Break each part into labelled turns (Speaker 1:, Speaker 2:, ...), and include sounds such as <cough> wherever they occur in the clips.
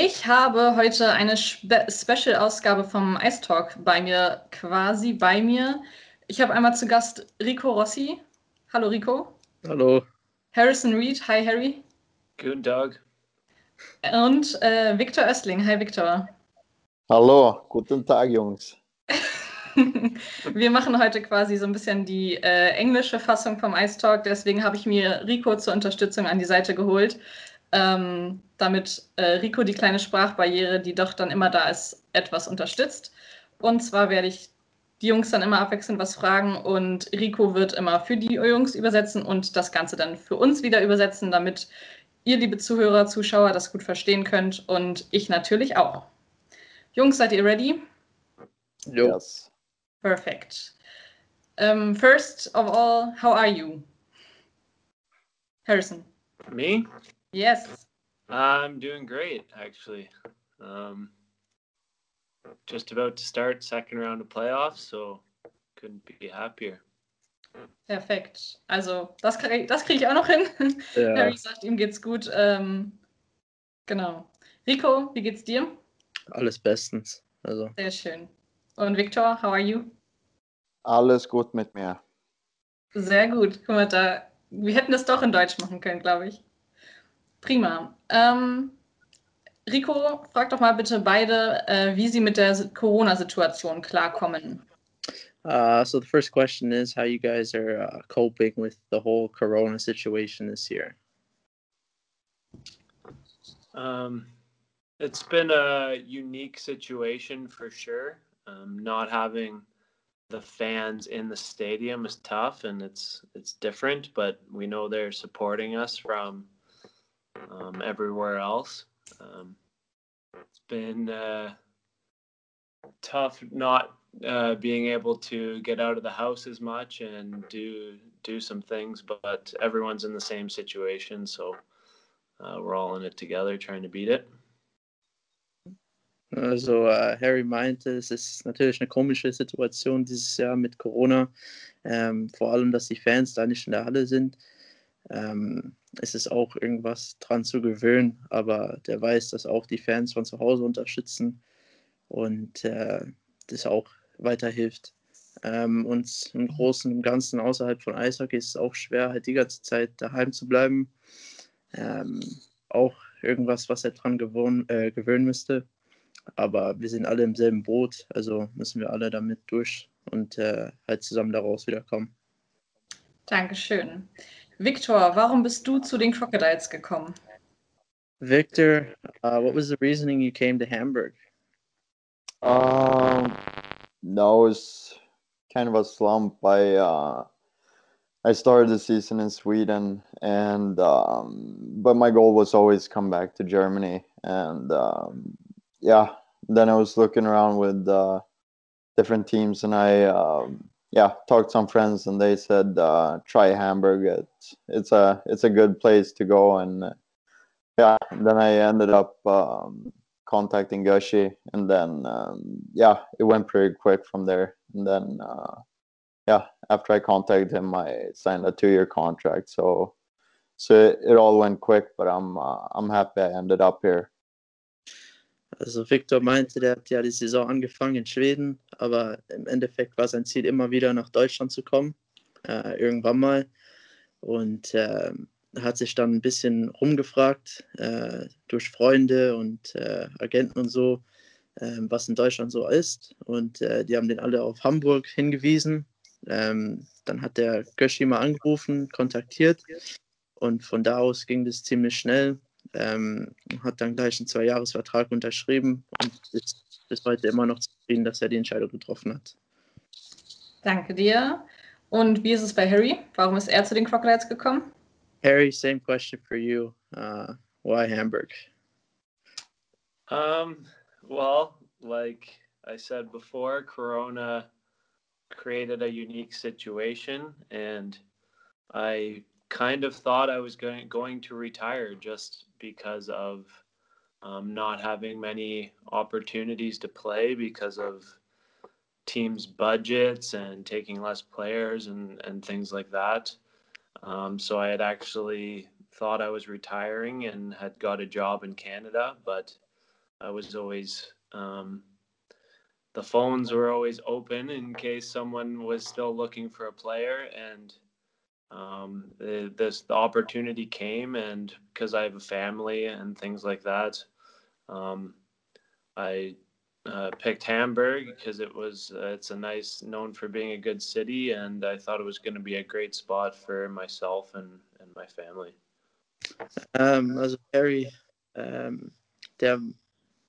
Speaker 1: Ich habe heute eine Spe Special-Ausgabe vom Ice Talk bei mir, quasi bei mir. Ich habe einmal zu Gast Rico Rossi. Hallo Rico.
Speaker 2: Hallo.
Speaker 1: Harrison Reed. Hi Harry.
Speaker 3: Guten Tag.
Speaker 1: Und äh, Victor Östling. Hi Victor.
Speaker 4: Hallo, guten Tag Jungs. <laughs>
Speaker 1: Wir machen heute quasi so ein bisschen die äh, englische Fassung vom Ice Talk, deswegen habe ich mir Rico zur Unterstützung an die Seite geholt ähm, damit äh, Rico die kleine Sprachbarriere, die doch dann immer da ist, etwas unterstützt. Und zwar werde ich die Jungs dann immer abwechselnd was fragen und Rico wird immer für die Jungs übersetzen und das Ganze dann für uns wieder übersetzen, damit ihr, liebe Zuhörer, Zuschauer, das gut verstehen könnt und ich natürlich auch. Jungs, seid ihr ready?
Speaker 4: Yes.
Speaker 1: Perfect. Um, first of all, how are you? Harrison.
Speaker 3: Me?
Speaker 1: Yes.
Speaker 3: I'm doing great, actually. Um, just about to start second round of playoffs, so couldn't be happier.
Speaker 1: Perfekt. Also, das kriege das krieg ich auch noch hin. Ja. <laughs> Harry sagt, ihm geht's gut. Ähm, genau. Rico, wie geht's dir?
Speaker 2: Alles bestens. Also.
Speaker 1: Sehr schön. Und Victor, how are you?
Speaker 4: Alles gut mit mir.
Speaker 1: Sehr gut. Guck mal, da, wir hätten das doch in Deutsch machen können, glaube ich. Prima. Ähm, Rico, frag doch mal bitte beide, äh, wie sie mit der Corona-Situation klarkommen.
Speaker 2: Uh, so the first question is how you guys are uh, coping with the whole Corona situation this year.
Speaker 3: Um, it's been a unique situation for sure. Um, not having the fans in the stadium is tough, and it's it's different. But we know they're supporting us from um, everywhere else. Um, it's been uh, tough not uh, being able to get out of the house as much and do do some things, but everyone's in the same situation, so uh, we're all in it together, trying to beat it.
Speaker 2: Also äh, Harry meinte, es ist natürlich eine komische Situation dieses Jahr mit Corona, ähm, vor allem, dass die Fans da nicht in der Halle sind. Ähm, es ist auch irgendwas dran zu gewöhnen, aber der weiß, dass auch die Fans von zu Hause unterstützen und äh, das auch weiterhilft. Ähm, und im Großen und Ganzen außerhalb von Eishockey ist es auch schwer, halt die ganze Zeit daheim zu bleiben. Ähm, auch irgendwas, was er dran gewohn, äh, gewöhnen müsste. Aber wir sind alle im selben Boot, also müssen wir alle damit durch und äh, halt zusammen daraus wiederkommen.
Speaker 1: Dankeschön. Victor, warum bist du zu den Crocodiles gekommen?
Speaker 2: Victor, uh, what was the reasoning you came to Hamburg?
Speaker 4: Um, no, it was kind of a slump. I uh, I started the season in Sweden, and um, but my goal was always come back to Germany, and um, yeah, then I was looking around with uh, different teams, and I um, yeah, talked some friends and they said uh, try Hamburg. It's it's a it's a good place to go and uh, yeah. Then I ended up um, contacting Gushi and then um, yeah, it went pretty quick from there. And then uh, yeah, after I contacted him, I signed a two year contract. So so it, it all went quick, but I'm uh, I'm happy I ended up here.
Speaker 2: Also Victor meinte, der hat ja die Saison angefangen in Schweden, aber im Endeffekt war sein Ziel immer wieder nach Deutschland zu kommen, äh, irgendwann mal. Und äh, hat sich dann ein bisschen rumgefragt äh, durch Freunde und äh, Agenten und so, ähm, was in Deutschland so ist. Und äh, die haben den alle auf Hamburg hingewiesen. Ähm, dann hat der Göschi mal angerufen, kontaktiert und von da aus ging das ziemlich schnell ähm, hat dann gleich einen Zwei-Jahres-Vertrag unterschrieben und ist bis heute immer noch zufrieden, dass er die Entscheidung getroffen hat.
Speaker 1: Danke dir. Und wie ist es bei Harry? Warum ist er zu den Crocodiles gekommen?
Speaker 2: Harry, same question for you. Uh, why Hamburg?
Speaker 3: Um, well, like I said before, Corona created a unique situation, and I kind of thought I was going going to retire just because of um, not having many opportunities to play because of teams' budgets and taking less players and, and things like that. Um, so I had actually thought I was retiring and had got a job in Canada, but I was always um, the phones were always open in case someone was still looking for a player and um, the, this the opportunity came and because I have a family and things like that um, I uh, picked Hamburg because it was uh, it's a nice known for being a good city and I thought it was going to be a great spot for myself and, and my family.
Speaker 2: Ähm, also Harry, ähm, der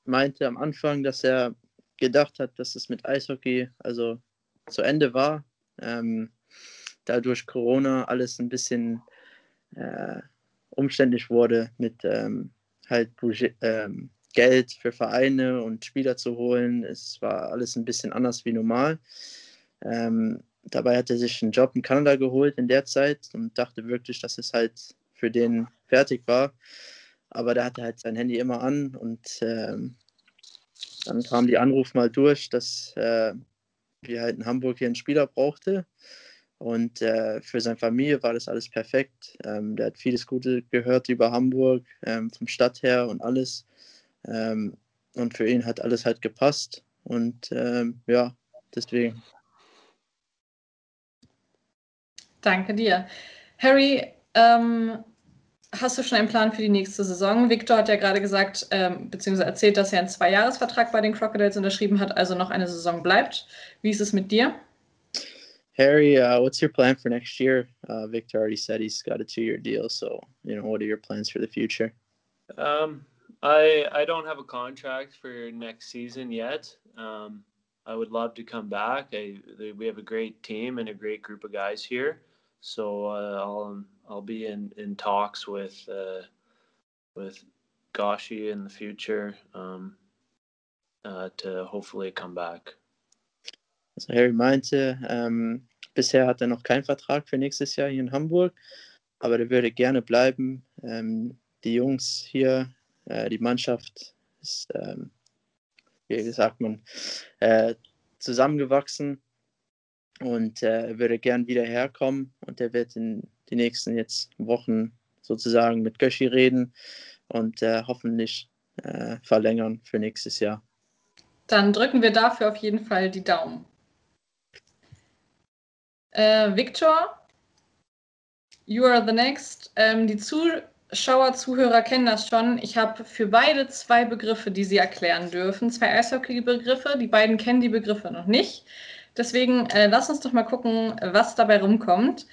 Speaker 2: meinte am Anfang, dass er gedacht hat, dass es mit Eishockey also zu Ende war. Ähm, da durch Corona alles ein bisschen äh, umständlich wurde mit ähm, halt ähm, Geld für Vereine und Spieler zu holen. Es war alles ein bisschen anders wie normal. Ähm, dabei hat er sich einen Job in Kanada geholt in der Zeit und dachte wirklich, dass es halt für den fertig war. Aber da hatte halt sein Handy immer an und ähm, dann kam die Anruf mal durch, dass äh, wir halt in Hamburg hier einen Spieler brauchte. Und äh, für seine Familie war das alles perfekt. Ähm, der hat vieles Gute gehört über Hamburg, ähm, vom Stadt her und alles. Ähm, und für ihn hat alles halt gepasst. Und ähm, ja, deswegen.
Speaker 1: Danke dir. Harry, ähm, hast du schon einen Plan für die nächste Saison? Victor hat ja gerade gesagt, ähm, beziehungsweise erzählt, dass er einen Zweijahresvertrag bei den Crocodiles unterschrieben hat, also noch eine Saison bleibt. Wie ist es mit dir?
Speaker 2: Harry, uh, what's your plan for next year? Uh, Victor already said he's got a two-year deal, so you know, what are your plans for the future?
Speaker 3: Um, I I don't have a contract for next season yet. Um, I would love to come back. I, we have a great team and a great group of guys here, so uh, I'll I'll be in, in talks with uh, with Gashi in the future um, uh, to hopefully come back.
Speaker 2: So Harry meinte, ähm, bisher hat er noch keinen Vertrag für nächstes Jahr hier in Hamburg, aber er würde gerne bleiben. Ähm, die Jungs hier, äh, die Mannschaft ist, ähm, wie sagt man, äh, zusammengewachsen und äh, würde gern wieder herkommen und er wird in die nächsten jetzt Wochen sozusagen mit Göschi reden und äh, hoffentlich äh, verlängern für nächstes Jahr.
Speaker 1: Dann drücken wir dafür auf jeden Fall die Daumen. Äh, Victor, you are the next. Ähm, die Zuschauer, Zuhörer kennen das schon. Ich habe für beide zwei Begriffe, die sie erklären dürfen. Zwei Eishockey-Begriffe. Die beiden kennen die Begriffe noch nicht. Deswegen äh, lass uns doch mal gucken, was dabei rumkommt.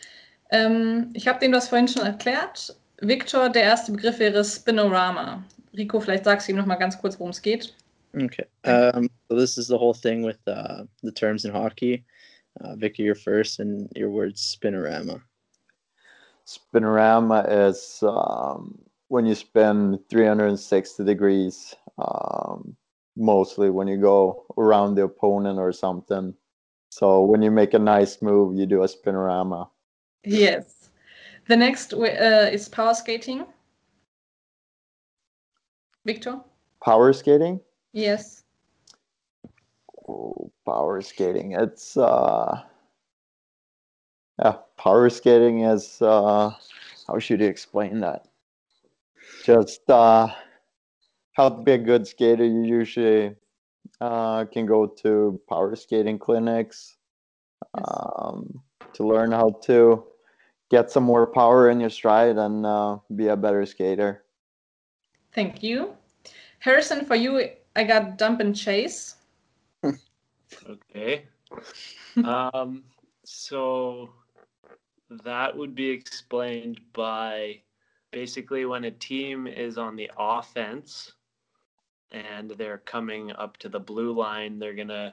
Speaker 1: Ähm, ich habe dem das vorhin schon erklärt. Victor, der erste Begriff wäre Spinorama. Rico, vielleicht sagst du ihm noch mal ganz kurz, worum es geht.
Speaker 2: Okay. Um, so this is the whole thing with uh, the terms in hockey. Uh, Victor, you're first, and your word spinorama.
Speaker 4: Spinorama is um, when you spin 360 degrees, um, mostly when you go around the opponent or something. So when you make a nice move, you do a spinorama.
Speaker 1: Yes. The next uh, is power skating. Victor?
Speaker 4: Power skating?
Speaker 1: Yes.
Speaker 4: Oh, power skating. It's uh yeah, power skating is uh how should you explain that? Just uh how to be a good skater you usually uh can go to power skating clinics um to learn how to get some more power in your stride and uh, be a better skater.
Speaker 1: Thank you. Harrison, for you, I got dump and chase.
Speaker 3: Okay. um, so that would be explained by basically when a team is on the offense and they're coming up to the blue line, they're going to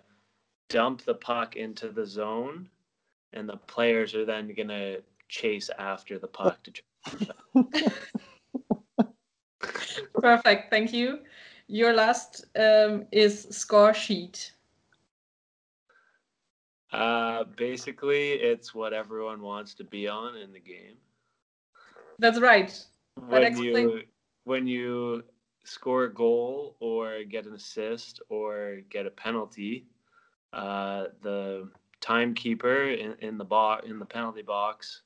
Speaker 3: dump the puck into the zone and the players are then going to chase after the puck to <laughs>
Speaker 1: Perfect, thank you. Your last um, is score sheet.
Speaker 3: Uh, basically, it's what everyone wants to be on in the game.
Speaker 1: That's right.
Speaker 3: When you when you score a goal or get an assist or get a penalty, uh, the timekeeper in, in the box in the penalty box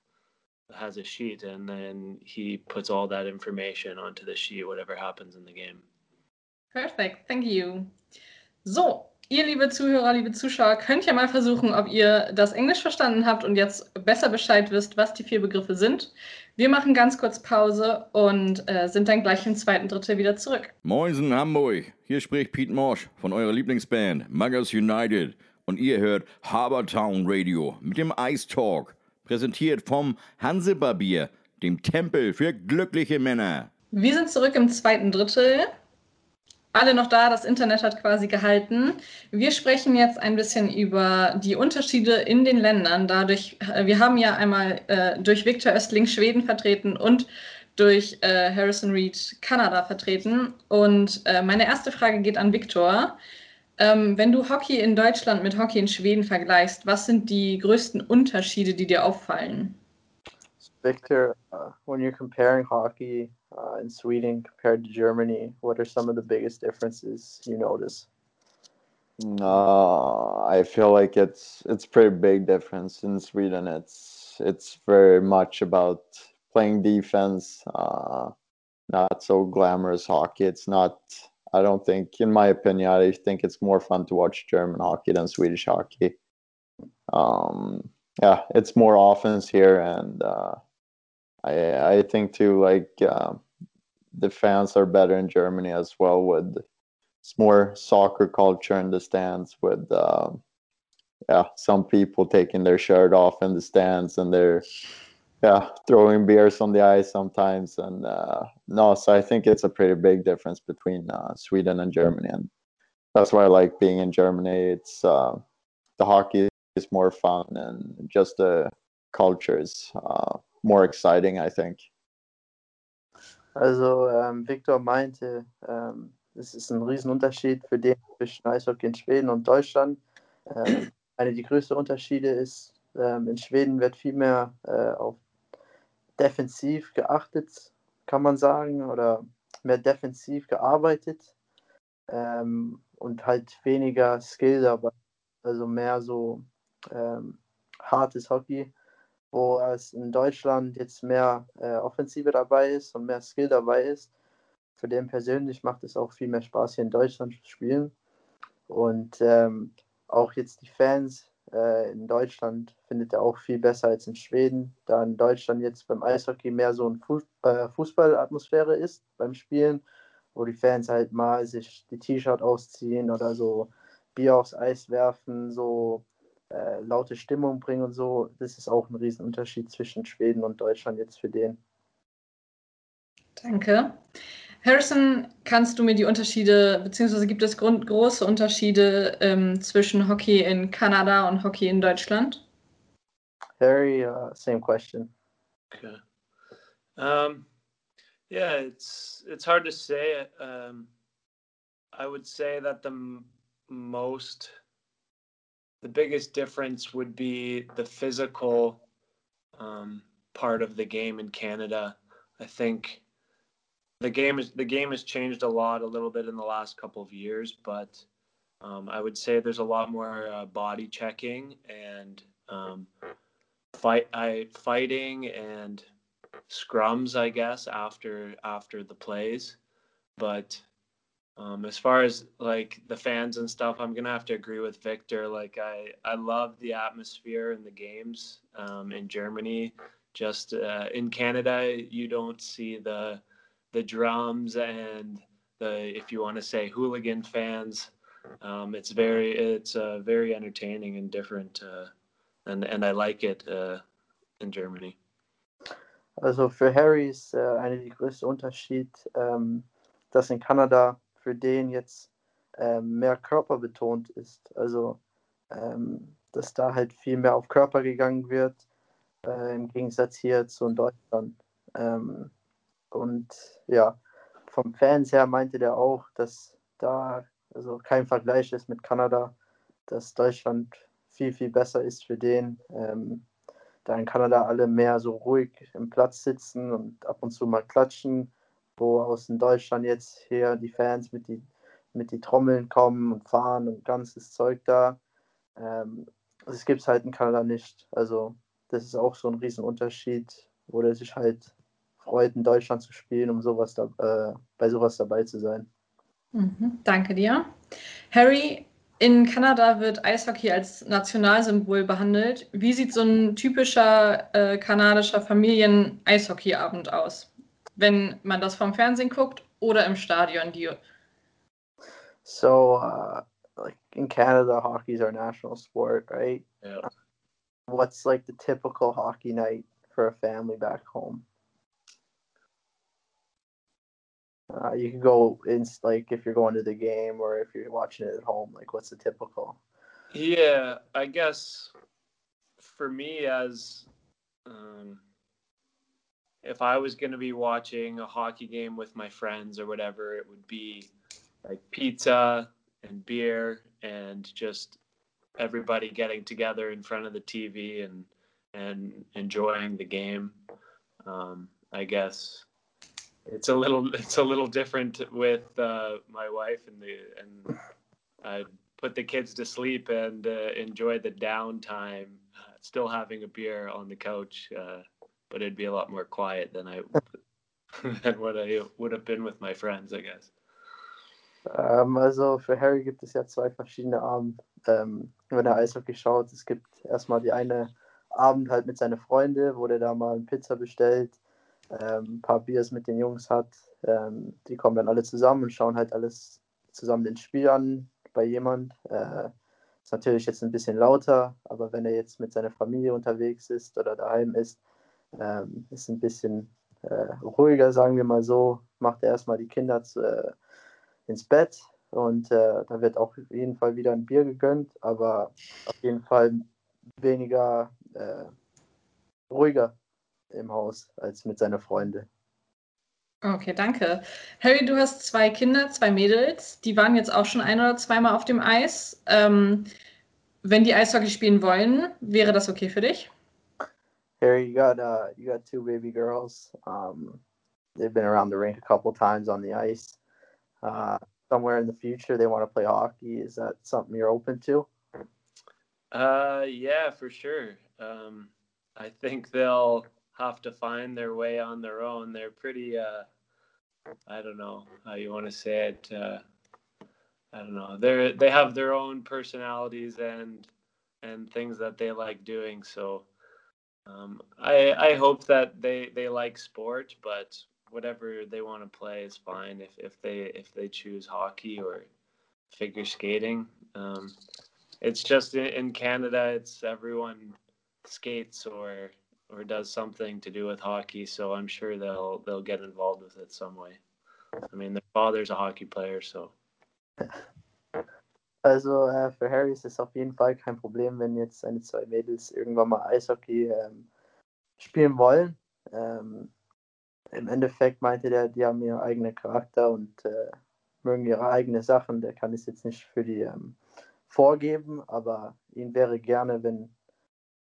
Speaker 3: has a sheet and then he puts all that information onto the sheet whatever happens in the game
Speaker 1: Perfect, thank you. So, ihr liebe Zuhörer, liebe Zuschauer, könnt ja mal versuchen, ob ihr das Englisch verstanden habt und jetzt besser Bescheid wisst, was die vier Begriffe sind. Wir machen ganz kurz Pause und äh, sind dann gleich im zweiten Drittel wieder zurück.
Speaker 5: Moinsen Hamburg, hier spricht Pete Morsch von eurer Lieblingsband Muggers United und ihr hört Habertown Radio mit dem Ice Talk, präsentiert vom Hansebarbier, dem Tempel für glückliche Männer.
Speaker 1: Wir sind zurück im zweiten Drittel. Alle noch da, das Internet hat quasi gehalten. Wir sprechen jetzt ein bisschen über die Unterschiede in den Ländern. Dadurch, äh, wir haben ja einmal äh, durch Victor Östling Schweden vertreten und durch äh, Harrison Reed Kanada vertreten. Und äh, meine erste Frage geht an Victor. Ähm, wenn du Hockey in Deutschland mit Hockey in Schweden vergleichst, was sind die größten Unterschiede, die dir auffallen?
Speaker 2: Victor, uh, when you're comparing hockey uh, in Sweden compared to Germany, what are some of the biggest differences you notice?
Speaker 4: No, I feel like it's it's pretty big difference in Sweden. It's it's very much about playing defense, uh, not so glamorous hockey. It's not. I don't think, in my opinion, I think it's more fun to watch German hockey than Swedish hockey. Um, yeah, it's more offense here, and uh, I I think too like uh, the fans are better in Germany as well with it's more soccer culture in the stands with uh, yeah some people taking their shirt off in the stands and they're yeah throwing beers on the ice sometimes. And uh, no so I think it's a pretty big difference between uh, Sweden and Germany. And that's why I like being in Germany. It's uh, the hockey is more fun and just the culture is uh, more exciting, I think.
Speaker 2: Also ähm, Victor meinte, ähm, es ist ein Riesenunterschied für den zwischen Eishockey in Schweden und Deutschland. Ähm, eine der größten Unterschiede ist, ähm, in Schweden wird viel mehr äh, auf defensiv geachtet, kann man sagen, oder mehr defensiv gearbeitet ähm, und halt weniger Skill dabei. Also mehr so ähm, hartes Hockey wo es in Deutschland jetzt mehr äh, Offensive dabei ist und mehr Skill dabei ist. Für den persönlich macht es auch viel mehr Spaß, hier in Deutschland zu spielen. Und ähm, auch jetzt die Fans äh, in Deutschland findet er auch viel besser als in Schweden, da in Deutschland jetzt beim Eishockey mehr so eine Fuß äh, Fußballatmosphäre ist beim Spielen, wo die Fans halt mal sich die T-Shirt ausziehen oder so Bier aufs Eis werfen, so äh, laute Stimmung bringen und so. Das ist auch ein Riesenunterschied zwischen Schweden und Deutschland jetzt für den.
Speaker 1: Danke. Harrison, kannst du mir die Unterschiede, beziehungsweise gibt es grund, große Unterschiede ähm, zwischen Hockey in Kanada und Hockey in Deutschland?
Speaker 2: Harry, uh, same question.
Speaker 3: Okay. Um, yeah, it's it's hard to say. Um, I would say that the most the biggest difference would be the physical um, part of the game in Canada. I think the game is the game has changed a lot, a little bit in the last couple of years, but um, I would say there's a lot more uh, body checking and um, fight, I, fighting and scrums, I guess, after after the plays. But um, as far as like the fans and stuff, I'm gonna have to agree with Victor. Like I, I love the atmosphere in the games um, in Germany. Just uh, in Canada, you don't see the the drums and the if you want to say hooligan fans. Um, it's very it's uh, very entertaining and different, uh, and and I like it uh, in Germany.
Speaker 2: Also für Harry ist äh, der größten Unterschied, ähm, dass in Kanada für den jetzt ähm, mehr körperbetont ist. Also, ähm, dass da halt viel mehr auf Körper gegangen wird, äh, im Gegensatz hier zu Deutschland. Ähm, und ja, vom Fans her meinte der auch, dass da also kein Vergleich ist mit Kanada, dass Deutschland viel, viel besser ist für den. Ähm, da in Kanada alle mehr so ruhig im Platz sitzen und ab und zu mal klatschen wo aus Deutschland jetzt hier die Fans mit die, mit die Trommeln kommen und fahren und ganzes Zeug da. Ähm, das gibt es halt in Kanada nicht. Also das ist auch so ein Riesenunterschied, wo der sich halt freut, in Deutschland zu spielen, um sowas da, äh, bei sowas dabei zu sein.
Speaker 1: Mhm, danke dir. Harry, in Kanada wird Eishockey als Nationalsymbol behandelt. Wie sieht so ein typischer äh, kanadischer Familien-Eishockeyabend aus, wenn man das vom Fernsehen guckt oder im Stadion? Die
Speaker 2: So, uh, like in Canada, hockey is our national sport, right?
Speaker 3: Yeah.
Speaker 2: What's like the typical hockey night for a family back home? Uh, you can go in like if you're going to the game or if you're watching it at home. Like, what's the typical?
Speaker 3: Yeah, I guess for me, as um, if I was going to be watching a hockey game with my friends or whatever, it would be like pizza and beer and just everybody getting together in front of the TV and and enjoying the game. Um, I guess it's a little <laughs> it's a little different with uh, my wife and the and I put the kids to sleep and uh, enjoy the downtime, uh, still having a beer on the couch. Uh, but it'd be a lot more quiet than I <laughs> than what I would have been with my friends, I guess.
Speaker 2: Ähm, also für Harry gibt es ja zwei verschiedene Abend, ähm, wenn er Eishockey schaut. Es gibt erstmal die eine Abend halt mit seinen Freunden, wo der da mal eine Pizza bestellt, ähm, ein paar Biers mit den Jungs hat. Ähm, die kommen dann alle zusammen und schauen halt alles zusammen den Spiel an bei jemand. Äh, ist natürlich jetzt ein bisschen lauter, aber wenn er jetzt mit seiner Familie unterwegs ist oder daheim ist, ähm, ist ein bisschen äh, ruhiger, sagen wir mal so. Macht er erstmal die Kinder zu, äh, ins Bett und äh, da wird auch auf jeden Fall wieder ein Bier gegönnt, aber auf jeden Fall weniger äh, ruhiger im Haus als mit seinen Freunden.
Speaker 1: Okay, danke. Harry, du hast zwei Kinder, zwei Mädels. Die waren jetzt auch schon ein oder zweimal auf dem Eis. Ähm, wenn die Eishockey spielen wollen, wäre das okay für dich?
Speaker 2: Harry, you got uh, you got two baby girls. Um, they've been around the rink a couple times on the ice. Uh, somewhere in the future, they want to play hockey. Is that something you're open to?
Speaker 3: Uh, yeah, for sure. Um, I think they'll have to find their way on their own. They're pretty, uh, I don't know how you want to say it. Uh, I don't know. They're they have their own personalities and and things that they like doing. So um, I I hope that they they like sport, but whatever they want to play is fine. If if they if they choose hockey or figure skating, um, it's just in, in Canada. It's everyone skates or or does something to do with hockey. So I'm sure they'll they'll get involved with it some way. I mean, their father's a hockey player, so. <laughs>
Speaker 2: Also äh, für Harry ist es auf jeden Fall kein Problem, wenn jetzt seine zwei Mädels irgendwann mal Eishockey ähm, spielen wollen. Ähm, Im Endeffekt meinte der, die haben ihren eigenen Charakter und äh, mögen ihre eigenen Sachen. Der kann es jetzt nicht für die ähm, vorgeben, aber ihn wäre gerne, wenn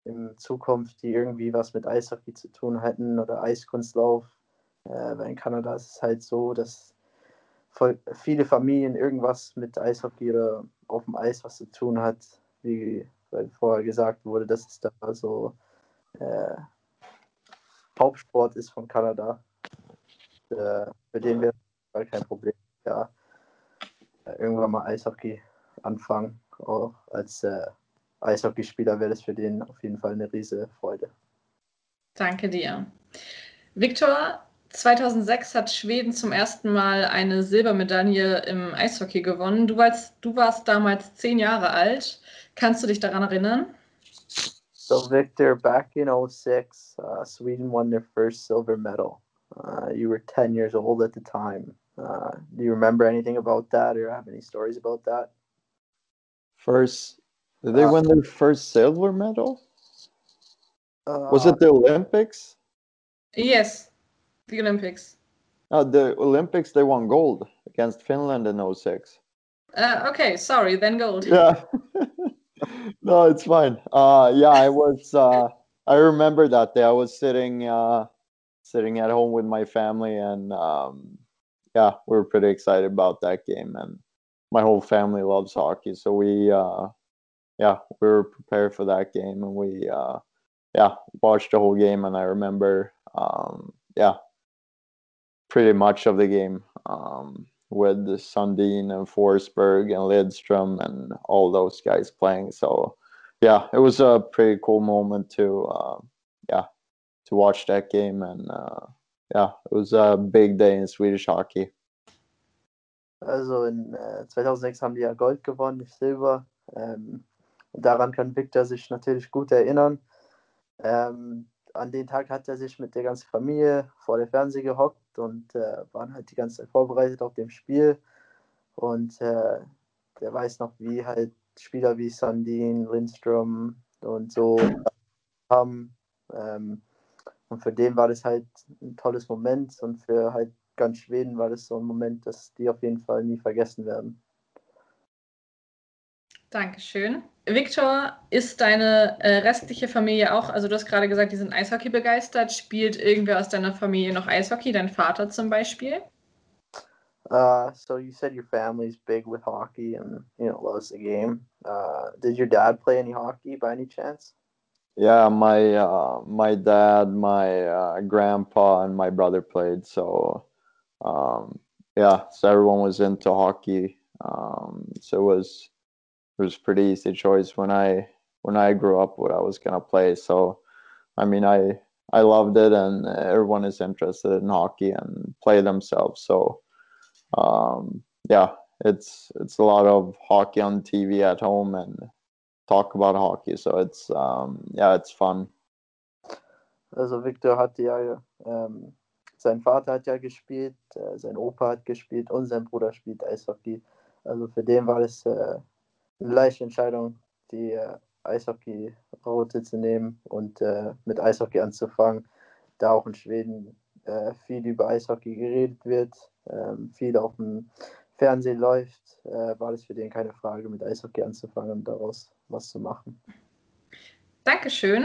Speaker 2: in Zukunft die irgendwie was mit Eishockey zu tun hätten oder Eiskunstlauf. Äh, weil in Kanada ist es halt so, dass viele Familien irgendwas mit Eishockey oder auf dem Eis was zu tun hat, wie vorher gesagt wurde, dass es da so äh, Hauptsport ist von Kanada. Äh, für den wäre kein Problem. Ja, äh, irgendwann mal Eishockey anfangen, auch als äh, Eishockeyspieler wäre das für den auf jeden Fall eine riesige Freude.
Speaker 1: Danke dir. Viktor, 2006 hat Schweden zum ersten Mal eine Silbermedaille im Eishockey gewonnen. Du warst, du warst damals zehn Jahre alt. Kannst du dich daran erinnern?
Speaker 2: So, Victor, back in 06, uh, Sweden won their first silver medal. Uh, you were 10 years old at the time. Uh, do you remember anything about that or have any stories about that?
Speaker 4: First, did they
Speaker 2: Uh,
Speaker 4: win their first silver medal?
Speaker 2: Uh,
Speaker 4: Was it the Olympics?
Speaker 1: Yes, the Olympics.
Speaker 4: No, the Olympics they won gold against Finland in 06.
Speaker 1: Uh, okay, sorry, then gold.
Speaker 4: Yeah. <laughs> no, it's fine. Uh yeah, I was uh I remember that day. I was sitting uh sitting at home with my family and um yeah, we were pretty excited about that game and my whole family loves hockey. So we uh yeah, we were prepared for that game and we uh yeah, watched the whole game and I remember um yeah, pretty much of the game. Um with Sundin and Forsberg and Lidstrom and all those guys playing. So yeah, it was a pretty cool moment to uh, yeah to watch that game and uh, yeah, it was a big day in Swedish hockey.
Speaker 2: Also in äh, 2006 haben die ja Gold gewonnen, nicht Silber. Ähm, daran kann Victor sich natürlich gut erinnern. Ähm, an den Tag hat er sich mit der ganzen Familie vor der Fernseher gehockt und äh, waren halt die ganze Zeit vorbereitet auf dem Spiel. Und äh, der weiß noch, wie halt Spieler wie Sandin, Lindström und so haben. Ähm, und für den war das halt ein tolles Moment und für halt ganz Schweden war das so ein Moment, dass die auf jeden Fall nie vergessen werden.
Speaker 1: Dankeschön. Victor, ist deine äh, restliche Familie auch, also du hast gerade gesagt, die sind Eishockey begeistert. Spielt irgendwer aus deiner Familie noch Eishockey, dein Vater zum Beispiel?
Speaker 2: Uh, so you said your family's big with hockey and you know loves the game. Uh, did your dad play any hockey by any chance?
Speaker 4: Yeah, my uh, my dad, my uh, grandpa, and my brother played. So um, yeah, so everyone was into hockey. Um, so it was it was pretty easy choice when I when I grew up what I was gonna play. So I mean I I loved it and everyone is interested in hockey and play themselves. So um, yeah, it's it's a lot of hockey on TV at home and talk about hockey. So it's um, yeah, it's fun.
Speaker 2: Also Victor hat ja ähm, sein Vater hat ja gespielt, äh, sein Opa hat gespielt und sein Bruder spielt Eishockey. Also für den war es äh, leichte Entscheidung, die äh, Eishockey-Route zu nehmen und äh, mit Eishockey anzufangen, da auch in Schweden äh, viel über Eishockey geredet wird, ähm, viel auf dem Fernsehen läuft, äh, war das für den keine Frage, mit Eishockey anzufangen und daraus was zu machen.
Speaker 1: Dankeschön.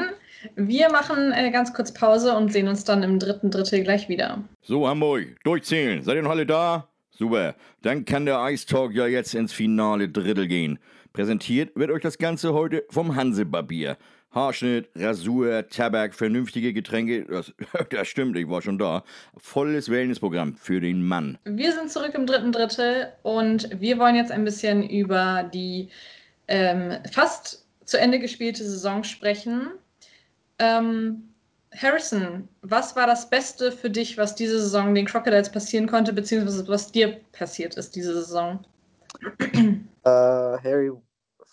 Speaker 1: Wir machen äh, ganz kurz Pause und sehen uns dann im dritten Drittel gleich wieder.
Speaker 5: So, Hamburg, durchzählen. Seid ihr noch alle da? Super. Dann kann der Ice Talk ja jetzt ins finale Drittel gehen. Präsentiert wird euch das Ganze heute vom Hansebarbier. Haarschnitt, Rasur, Tabak, vernünftige Getränke. Das, <laughs> das, stimmt, ich war schon da. Volles Wellnessprogramm für den Mann.
Speaker 1: Wir sind zurück im dritten Drittel und wir wollen jetzt ein bisschen über die ähm, fast zu Ende gespielte Saison sprechen. Ähm, Harrison, was war das Beste für dich, was diese Saison den Crocodiles passieren konnte, beziehungsweise was dir passiert ist diese Saison?
Speaker 2: Uh, Harry,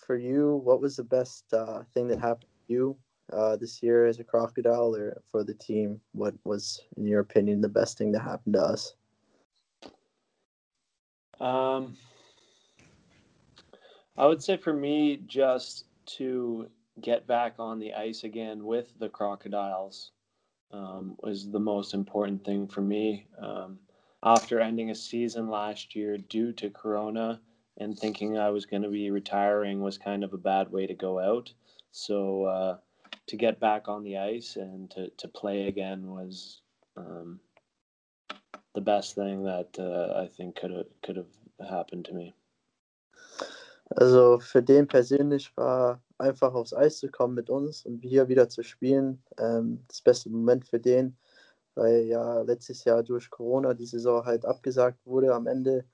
Speaker 2: for you, what was the best uh, thing that happened to you uh, this year as a crocodile, or for the team? What was, in your opinion, the best thing that happened to us?
Speaker 3: Um, I would say for me, just to get back on the ice again with the crocodiles um, was the most important thing for me. Um, after ending a season last year due to Corona and thinking I was going to be retiring was kind of a bad way to go out. So uh, to get back on the ice and to, to play again was um, the best thing that uh, I think could have could have happened to me.
Speaker 2: Also für den persönlich war einfach aufs Eis zu kommen mit uns und hier wieder zu spielen ähm, das beste Moment für den, weil ja letztes Jahr durch Corona die Saison halt abgesagt wurde am Ende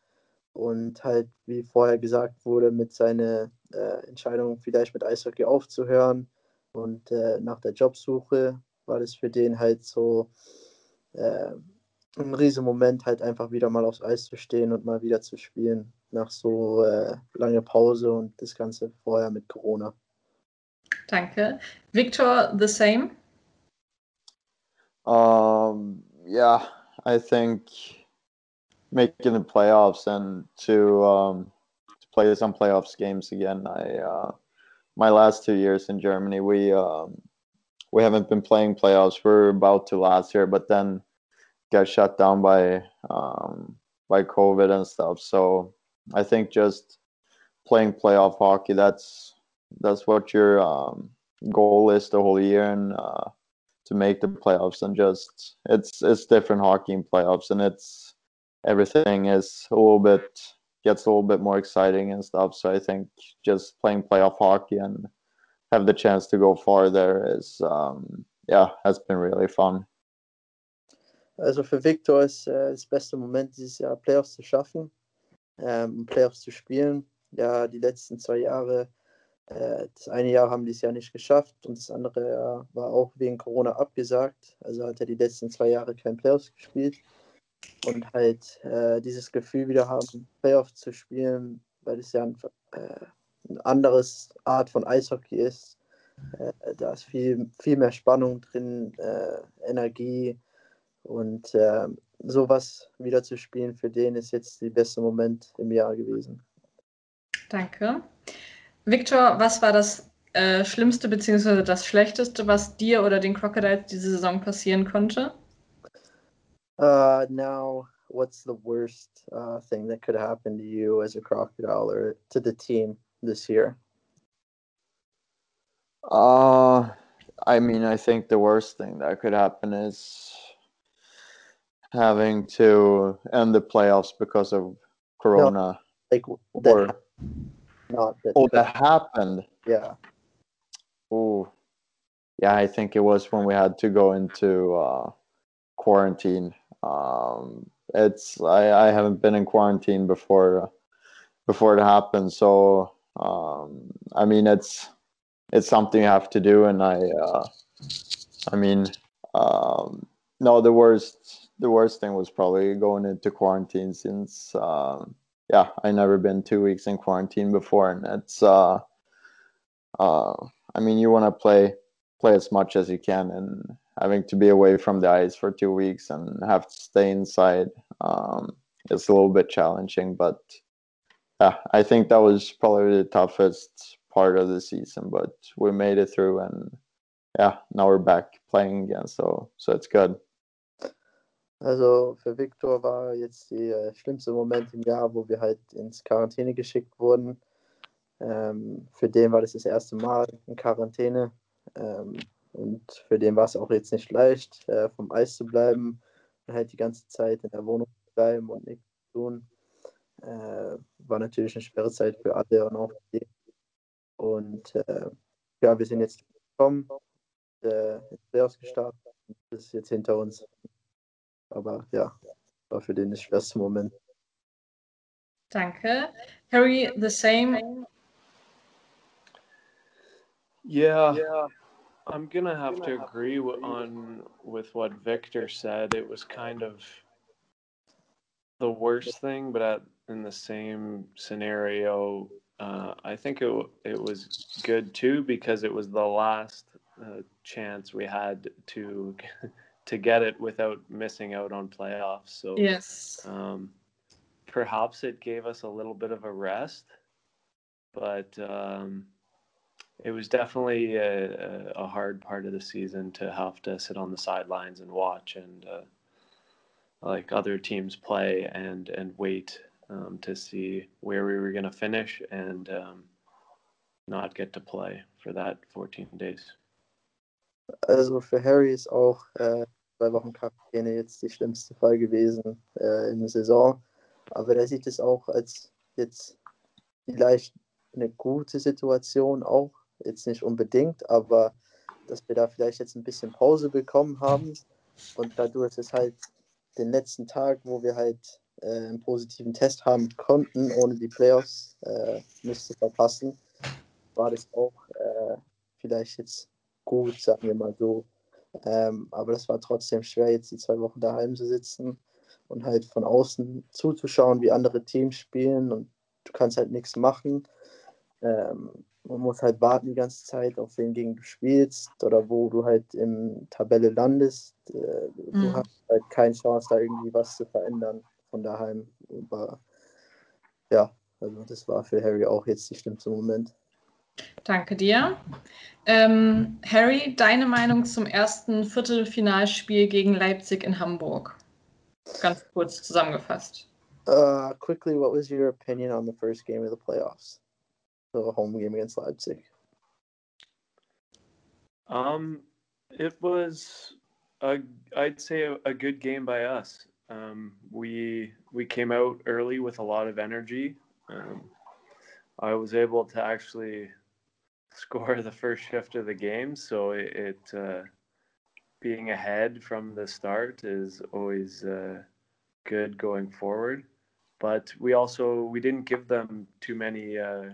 Speaker 2: und halt wie vorher gesagt wurde mit seiner äh, Entscheidung vielleicht mit Eishockey aufzuhören und äh, nach der Jobsuche war das für den halt so äh, ein riesen Moment halt einfach wieder mal aufs Eis zu stehen und mal wieder zu spielen nach so äh, langer Pause und das Ganze vorher mit Corona.
Speaker 1: Danke. Victor, the same?
Speaker 4: Um, yeah, I think making the playoffs and to um, to play some playoffs games again. I uh, my last two years in Germany, we um, we haven't been playing playoffs. We're about to last year, but then got shut down by um, by COVID and stuff. So I think just playing playoff hockey that's that's what your um, goal is the whole year and uh, to make the playoffs and just it's it's different hockey in playoffs and it's everything is a little bit gets a little bit more exciting and stuff so i think just playing playoff hockey and have the chance to go far there is um, yeah has been really fun
Speaker 2: also für Victor ist äh, das beste Moment dieses Jahr Playoffs zu schaffen ähm, Playoffs zu spielen. Ja, die letzten zwei Jahre, das eine Jahr haben die es ja nicht geschafft und das andere Jahr war auch wegen Corona abgesagt. Also hat er die letzten zwei Jahre kein Playoffs gespielt. Und halt äh, dieses Gefühl wieder haben, Playoffs zu spielen, weil es ja ein, äh, ein anderes Art von Eishockey ist. Äh, da ist viel, viel mehr Spannung drin, äh, Energie und äh, sowas wieder zu spielen für den ist jetzt der beste Moment im Jahr gewesen.
Speaker 1: Danke. Viktor, was war das äh, Schlimmste bzw. das Schlechteste, was dir oder den Crocodiles diese Saison passieren konnte?
Speaker 2: Uh, now, what's the worst uh, thing that could happen to you as a crocodile or to the team this year?
Speaker 4: Uh, I mean, I think the worst thing that could happen is having to end the playoffs because of Corona.
Speaker 2: Like
Speaker 4: or
Speaker 2: that, not that.
Speaker 4: oh, that happened.
Speaker 2: yeah.
Speaker 4: Oh, yeah. I think it was when we had to go into uh, quarantine. Um, it's I, I haven't been in quarantine before before it happened, so um, I mean it's it's something you have to do, and I uh, I mean um, no, the worst the worst thing was probably going into quarantine since um, yeah I never been two weeks in quarantine before, and it's uh, uh, I mean you want to play play as much as you can, and having to be away from the ice for two weeks and have to stay inside um, is a little bit challenging, but yeah, I think that was probably the toughest part of the season, but we made it through, and yeah, now we're back playing again, so so it's good.
Speaker 2: Also für Viktor war jetzt der äh, schlimmste Moment im Jahr, wo wir halt ins Quarantäne geschickt wurden. Ähm, für den war das das erste Mal in Quarantäne. Ähm, und für den war es auch jetzt nicht leicht, äh, vom Eis zu bleiben und halt die ganze Zeit in der Wohnung zu bleiben und nichts zu tun. Äh, war natürlich eine schwere Zeit für alle und auch für den. Und äh, ja, wir sind jetzt gekommen, äh, ins Playoffs gestartet. Das ist jetzt hinter uns. Aber ja, war für den der schwerste Moment.
Speaker 1: Danke. Harry, the same.
Speaker 3: Yeah, yeah. I'm gonna have to agree w- on with what Victor said. It was kind of the worst thing, but at, in the same scenario, uh, I think it it was good too because it was the last uh, chance we had to to get it without missing out on playoffs. So
Speaker 1: Yes.
Speaker 3: um, perhaps it gave us a little bit of a rest, but um, it was definitely a, a a hard part of the season to have to sit on the sidelines and watch and uh, like other teams play and and wait um, to see where we were going to finish and um, not get to play for that 14 days.
Speaker 2: Also für Harry ist auch äh, zwei Wochen Quarantäne jetzt die schlimmste Fall gewesen äh, in der Saison. Aber er sieht es auch als jetzt vielleicht eine gute Situation auch. Jetzt nicht unbedingt, aber dass wir da vielleicht jetzt ein bisschen Pause bekommen haben. Und dadurch ist halt den letzten Tag, wo wir halt äh, einen positiven Test haben konnten, ohne die Playoffs äh, nicht zu verpassen, war das auch äh, vielleicht jetzt gut, sagen wir mal so. Ähm, aber das war trotzdem schwer, jetzt die zwei Wochen daheim zu sitzen und halt von außen zuzuschauen, wie andere Teams spielen und du kannst halt nichts machen. Ähm, man muss halt warten die ganze Zeit, auf wen gegen du spielst oder wo du halt in Tabelle landest. Äh, Du
Speaker 1: Mhm.
Speaker 2: hast halt keine Chance, da irgendwie was zu verändern von daheim. Aber ja, also das war für Harry auch jetzt der schlimmste Moment.
Speaker 1: Danke dir. Ähm, Harry, deine Meinung zum ersten Viertelfinalspiel gegen Leipzig in Hamburg? Ganz kurz zusammengefasst.
Speaker 2: Uh, quickly, what was your opinion on the first game of the playoffs? The home game against Leipzig.
Speaker 3: Um, it was a, I'd say a, a good game by us. Um, we we came out early with a lot of energy. Um, I was able to actually score the first shift of the game, so it, it uh, being ahead from the start is always uh, good going forward. but we also we didn't give them too many uh,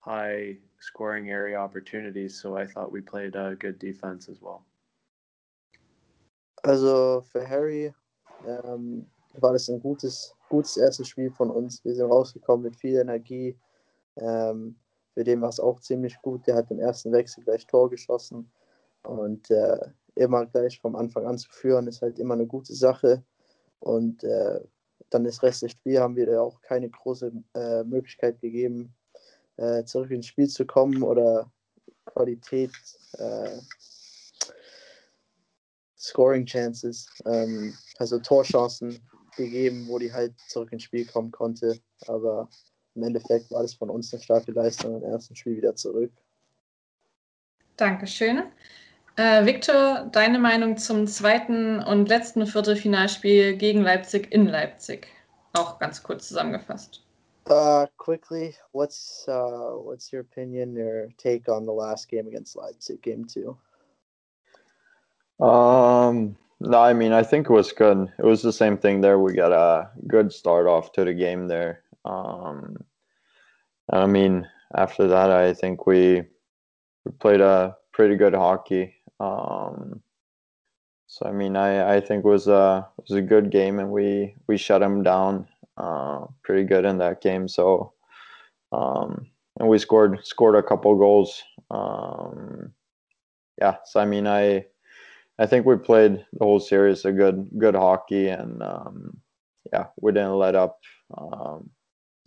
Speaker 3: high scoring area opportunities. So I thought we played a good defense as well.
Speaker 2: Also für Harry ähm, war das ein gutes, gutes erstes Spiel von uns. Wir sind rausgekommen mit viel Energie. Ähm, für den war es auch ziemlich gut. Der hat im ersten Wechsel gleich Tor geschossen. Und äh, immer gleich vom Anfang an zu führen, ist halt immer eine gute Sache. Und äh, dann das Rest des Spiels haben wir auch keine große äh, Möglichkeit gegeben, äh, zurück ins Spiel zu kommen oder Qualität, äh, Scoring Chances, ähm, also Torchancen gegeben, wo die halt zurück ins Spiel kommen konnte. Aber im Endeffekt war das von uns eine starke Leistung im ersten Spiel wieder zurück.
Speaker 1: Dankeschön. Äh, Victor, deine Meinung zum zweiten und letzten Viertelfinalspiel gegen Leipzig in Leipzig? Auch ganz kurz zusammengefasst.
Speaker 2: Uh, quickly, what's uh, what's your opinion or take on the last game against Leipzig, game two?
Speaker 4: Um, no, I mean, I think it was good. It was the same thing there. We got a good start off to the game there. Um, I mean, after that, I think we we played a pretty good hockey. Um, so I mean, I, I think it was a was a good game, and we we shut them down uh, pretty good in that game. So, um, and we scored scored a couple goals. Um, yeah, so I mean, I I think we played the whole series a good good hockey, and um, yeah, we didn't let up um,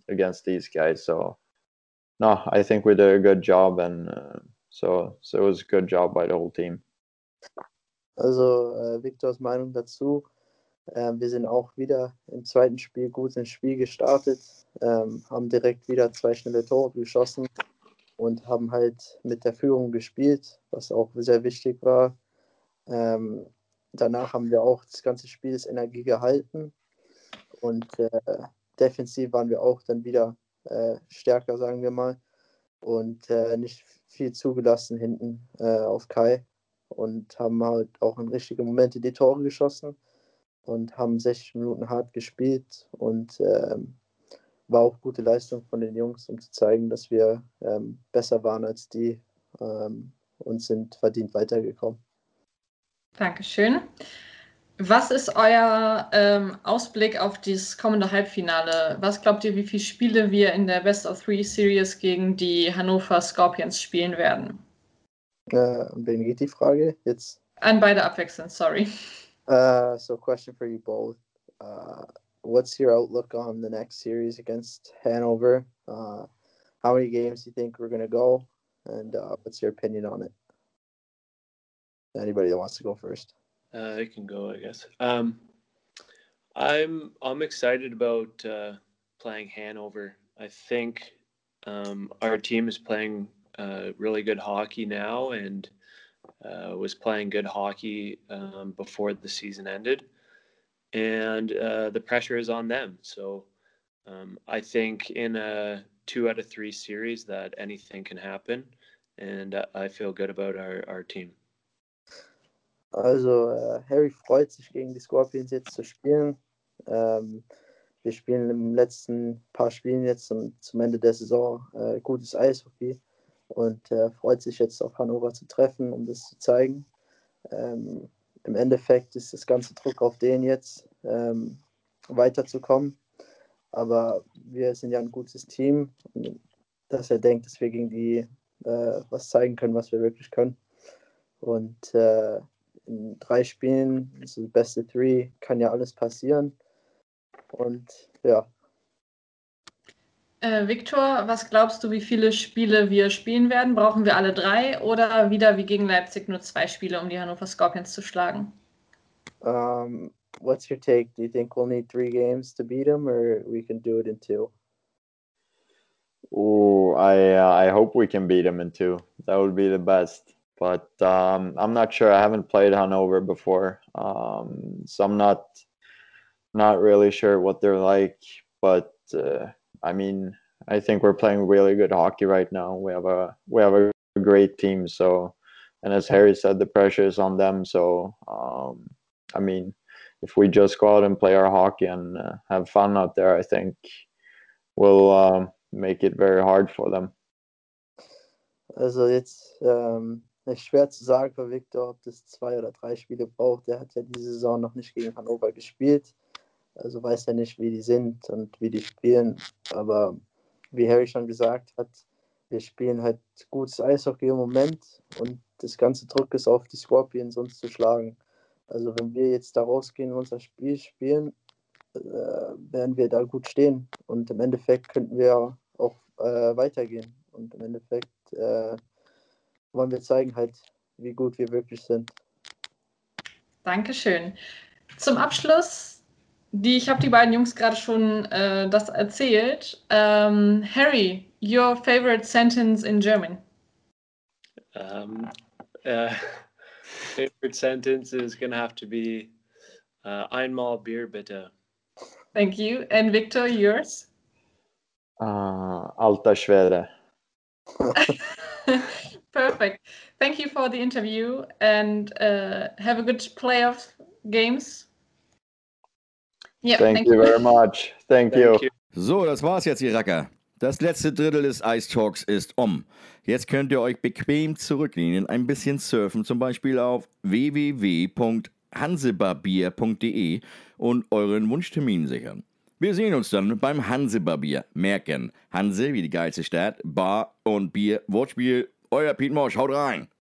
Speaker 4: against these guys. So, no, I think we did a good job, and uh, so so it was a good job by the whole team.
Speaker 2: Also äh, Victors Meinung dazu. Ähm, wir sind auch wieder im zweiten Spiel gut ins Spiel gestartet, ähm, haben direkt wieder zwei schnelle Tore geschossen und haben halt mit der Führung gespielt, was auch sehr wichtig war. Ähm, danach haben wir auch das ganze Spiel das Energie gehalten und äh, defensiv waren wir auch dann wieder äh, stärker, sagen wir mal, und äh, nicht viel zugelassen hinten äh, auf Kai und haben halt auch in richtigen Momente die Tore geschossen und haben 60 Minuten hart gespielt und ähm, war auch gute Leistung von den Jungs, um zu zeigen, dass wir ähm, besser waren als die ähm, und sind verdient weitergekommen.
Speaker 1: Dankeschön. Was ist euer ähm, Ausblick auf das kommende Halbfinale? Was glaubt ihr, wie viele Spiele wir in der Best of Three Series gegen die Hannover Scorpions spielen werden?
Speaker 2: Äh, wen geht die Frage jetzt?
Speaker 1: An beide abwechselnd, sorry.
Speaker 2: Uh, so, question for you both. Uh, what's your outlook on the next series against Hanover? Uh, how many games do you think we're going to go? And uh, what's your opinion on it? Anybody that wants to go first?
Speaker 3: Uh, I can go, I guess. Um, I'm I'm excited about uh, playing Hanover. I think um, our team is playing uh, really good hockey now, and uh, was playing good hockey um, before the season ended, and uh, the pressure is on them. So um, I think in a two out of three series that anything can happen, and I feel good about our, our team.
Speaker 2: Also, äh, Harry freut sich, gegen die Scorpions jetzt zu spielen. Ähm, wir spielen im letzten paar Spielen jetzt zum, zum Ende der Saison äh, gutes Eishockey und äh, freut sich jetzt auf Hannover zu treffen, um das zu zeigen. Ähm, Im Endeffekt ist das ganze Druck auf den jetzt, ähm, weiterzukommen. Aber wir sind ja ein gutes Team, dass er denkt, dass wir gegen die äh, was zeigen können, was wir wirklich können. Und äh, in drei Spielen, das ist beste Three, kann ja alles passieren. Und ja.
Speaker 1: Äh, Viktor, was glaubst du, wie viele Spiele wir spielen werden? Brauchen wir alle drei oder wieder wie gegen Leipzig nur zwei Spiele, um die Hannover Scorpions zu schlagen?
Speaker 2: Um, what's your take? Do you think we'll need three games to beat them, or we can do it in two?
Speaker 4: Oh, I uh, I hope we can beat them in two. That would be the best. But um, I'm not sure. I haven't played Hanover before, um, so I'm not not really sure what they're like. But uh, I mean, I think we're playing really good hockey right now. We have a we have a great team. So, and as Harry said, the pressure is on them. So, um, I mean, if we just go out and play our hockey and uh, have fun out there, I think we'll um, make it very hard for them.
Speaker 2: Also jetzt ähm, ist schwer zu sagen für Victor, ob das zwei oder drei Spiele braucht. Der hat ja diese Saison noch nicht gegen Hannover gespielt. Also weiß er nicht, wie die sind und wie die spielen. Aber wie Harry schon gesagt hat, wir spielen halt gutes Eishockey im Moment und das ganze Druck ist auf die Scorpions, uns zu schlagen. Also wenn wir jetzt da rausgehen und unser Spiel spielen, äh, werden wir da gut stehen. Und im Endeffekt könnten wir auch äh, weitergehen. Und im Endeffekt äh, wollen wir zeigen halt, wie gut wir wirklich sind.
Speaker 1: Dankeschön. Zum Abschluss, die, ich habe die beiden Jungs gerade schon äh, das erzählt. Ähm, Harry, your favorite sentence in German?
Speaker 3: Um, uh, <laughs> favorite sentence is going to have to be uh, einmal Bier bitte.
Speaker 1: Thank you. And Victor, yours?
Speaker 4: Uh, alta Schwede. <laughs> <laughs>
Speaker 1: Perfect. Thank you for the interview and uh, have a good playoff games.
Speaker 4: Yeah, thank, thank you, you very much. Thank, thank you. you.
Speaker 5: So, das war's jetzt, ihr Racker. Das letzte Drittel des Ice Talks ist um. Jetzt könnt ihr euch bequem zurücklehnen, ein bisschen surfen, zum Beispiel auf www.hansebarbier.de und euren Wunschtermin sichern. Wir sehen uns dann beim Hansebarbier. Merken, Hanse wie die geilste Stadt, Bar und Bier, Wortspiel. Euer Piet Morsch, haut rein!